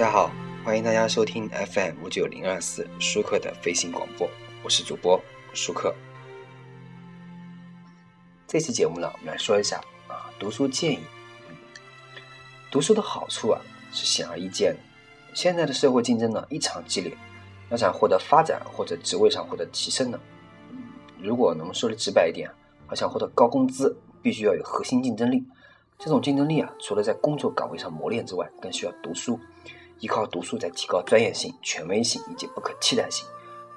大家好，欢迎大家收听 FM 五九零二四舒克的飞行广播，我是主播舒克。这期节目呢，我们来说一下啊，读书建议。读书的好处啊，是显而易见的。现在的社会竞争呢异常激烈，要想获得发展或者职位上获得提升呢，嗯如果能说的直白一点，要想获得高工资，必须要有核心竞争力。这种竞争力啊，除了在工作岗位上磨练之外，更需要读书。依靠读书在提高专业性、权威性以及不可替代性。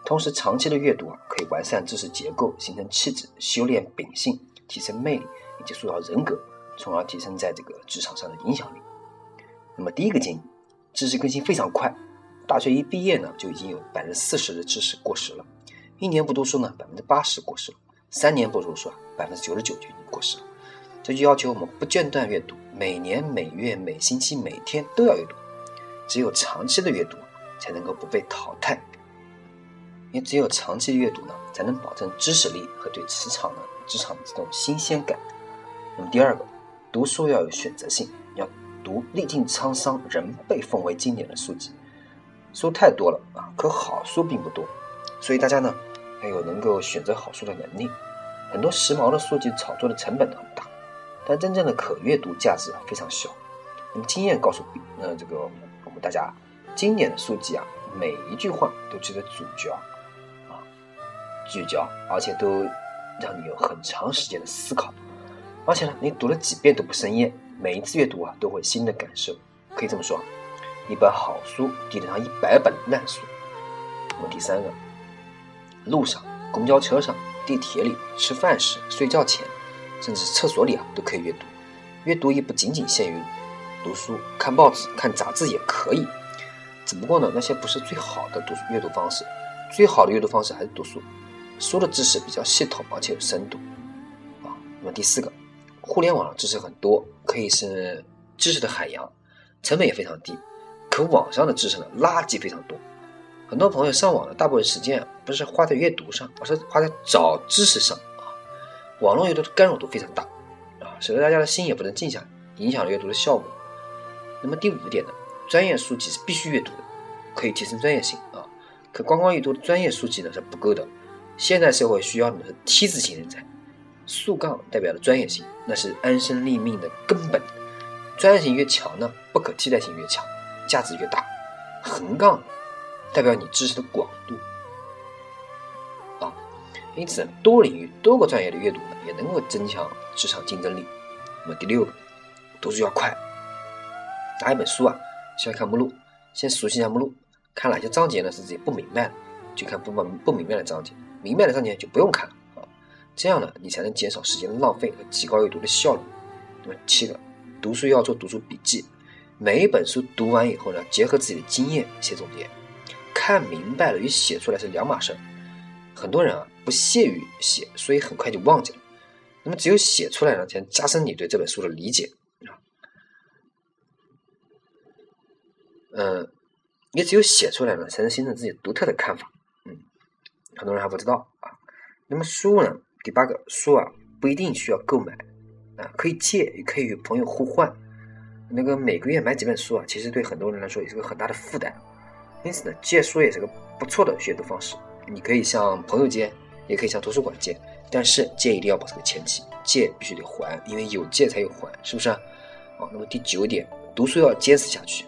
同时，长期的阅读啊，可以完善知识结构，形成气质，修炼秉性，提升魅力，以及塑造人格，从而提升在这个职场上的影响力。那么，第一个建议，知识更新非常快。大学一毕业呢，就已经有百分之四十的知识过时了；一年不读书呢，百分之八十过时了；三年不读书啊，百分之九十九就已经过时了。这就要求我们不间断阅读，每年、每月、每星期、每天都要阅读。只有长期的阅读，才能够不被淘汰。因为只有长期的阅读呢，才能保证知识力和对职场的职场的这种新鲜感。那么第二个，读书要有选择性，要读历尽沧桑仍被奉为经典的书籍。书太多了啊，可好书并不多，所以大家呢要有能够选择好书的能力。很多时髦的书籍炒作的成本很大。但真正的可阅读价值非常小。那么经验告诉，呃，这个我们大家，经典的书籍啊，每一句话都值得咀嚼，啊，聚焦，而且都让你有很长时间的思考。而且呢，你读了几遍都不生厌，每一次阅读啊，都会新的感受。可以这么说，一本好书抵得上一百本烂书。那么第三个，路上、公交车上、地铁里、吃饭时、睡觉前。甚至厕所里啊都可以阅读，阅读也不仅仅限于读书，看报纸、看杂志也可以。只不过呢，那些不是最好的读阅读方式，最好的阅读方式还是读书。书的知识比较系统，而且有深度。啊，那么第四个，互联网知识很多，可以是知识的海洋，成本也非常低。可网上的知识呢，垃圾非常多。很多朋友上网的大部分时间不是花在阅读上，而是花在找知识上啊。网络阅读的干扰度非常大，啊，使得大家的心也不能静下来，影响了阅读的效果。那么第五点呢，专业书籍是必须阅读的，可以提升专业性啊。可光光阅读的专业书籍呢是不够的，现代社会需要的是 T 字型人才。竖杠代表了专业性，那是安身立命的根本。专业性越强呢，不可替代性越强，价值越大。横杠代表你知识的广度啊。因此，多领域、多个专业的阅读呢，也能够增强职场竞争力。那么第六个，读书要快。拿一本书啊，先看目录，先熟悉一下目录，看哪些章节呢是自己不明白的，就看不不不明白的章节，明白的章节就不用看了啊。这样呢，你才能减少时间的浪费和提高阅读的效率。那么七个，读书要做读书笔记，每一本书读完以后呢，结合自己的经验写总结。看明白了与写出来是两码事儿。很多人啊不屑于写，所以很快就忘记了。那么只有写出来了，才能加深你对这本书的理解啊。嗯，也只有写出来了，才能形成自己独特的看法。嗯，很多人还不知道啊。那么书呢？第八个，书啊不一定需要购买啊，可以借，也可以与朋友互换。那个每个月买几本书啊，其实对很多人来说也是个很大的负担。因此呢，借书也是个不错的阅读方式。你可以向朋友借，也可以向图书馆借，但是借一定要保持个前提，借必须得还，因为有借才有还，是不是啊？好，那么第九点，读书要坚持下去，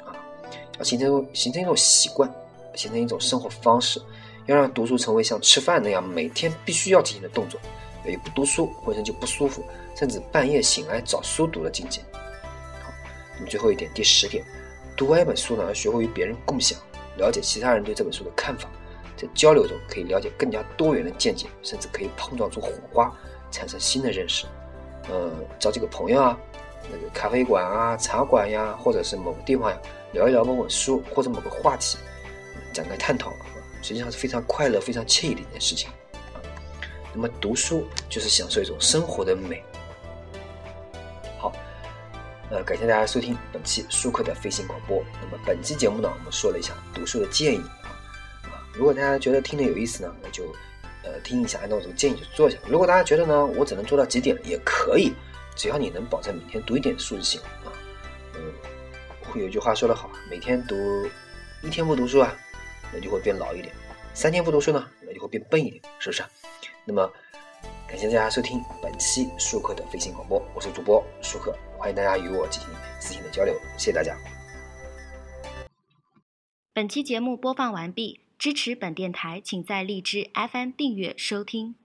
要形成形成一种习惯，形成一种生活方式，要让读书成为像吃饭那样每天必须要进行的动作，也不读书浑身就不舒服，甚至半夜醒来找书读的境界。好，那么最后一点，第十点，读完一本书呢，要学会与别人共享，了解其他人对这本书的看法。在交流中可以了解更加多元的见解，甚至可以碰撞出火花，产生新的认识。嗯，找几个朋友啊，那个咖啡馆啊、茶馆呀，或者是某个地方呀，聊一聊某本书或者某个话题，展开探讨，实际上是非常快乐、非常惬意的一件事情。那么读书就是享受一种生活的美。好，呃，感谢大家收听本期舒克的飞行广播。那么本期节目呢，我们说了一下读书的建议啊。如果大家觉得听得有意思呢，那就，呃，听一下，按照我这个建议去做一下。如果大家觉得呢，我只能做到几点也可以，只要你能保证每天读一点书就行。有句话说得好，每天读一天不读书啊，那就会变老一点；三天不读书呢，那就会变笨一点，是不是？那么，感谢大家收听本期舒克的飞行广播，我是主播舒克，欢迎大家与我进行私信的交流，谢谢大家。本期节目播放完毕，支持本电台，请在荔枝 FM 订阅收听。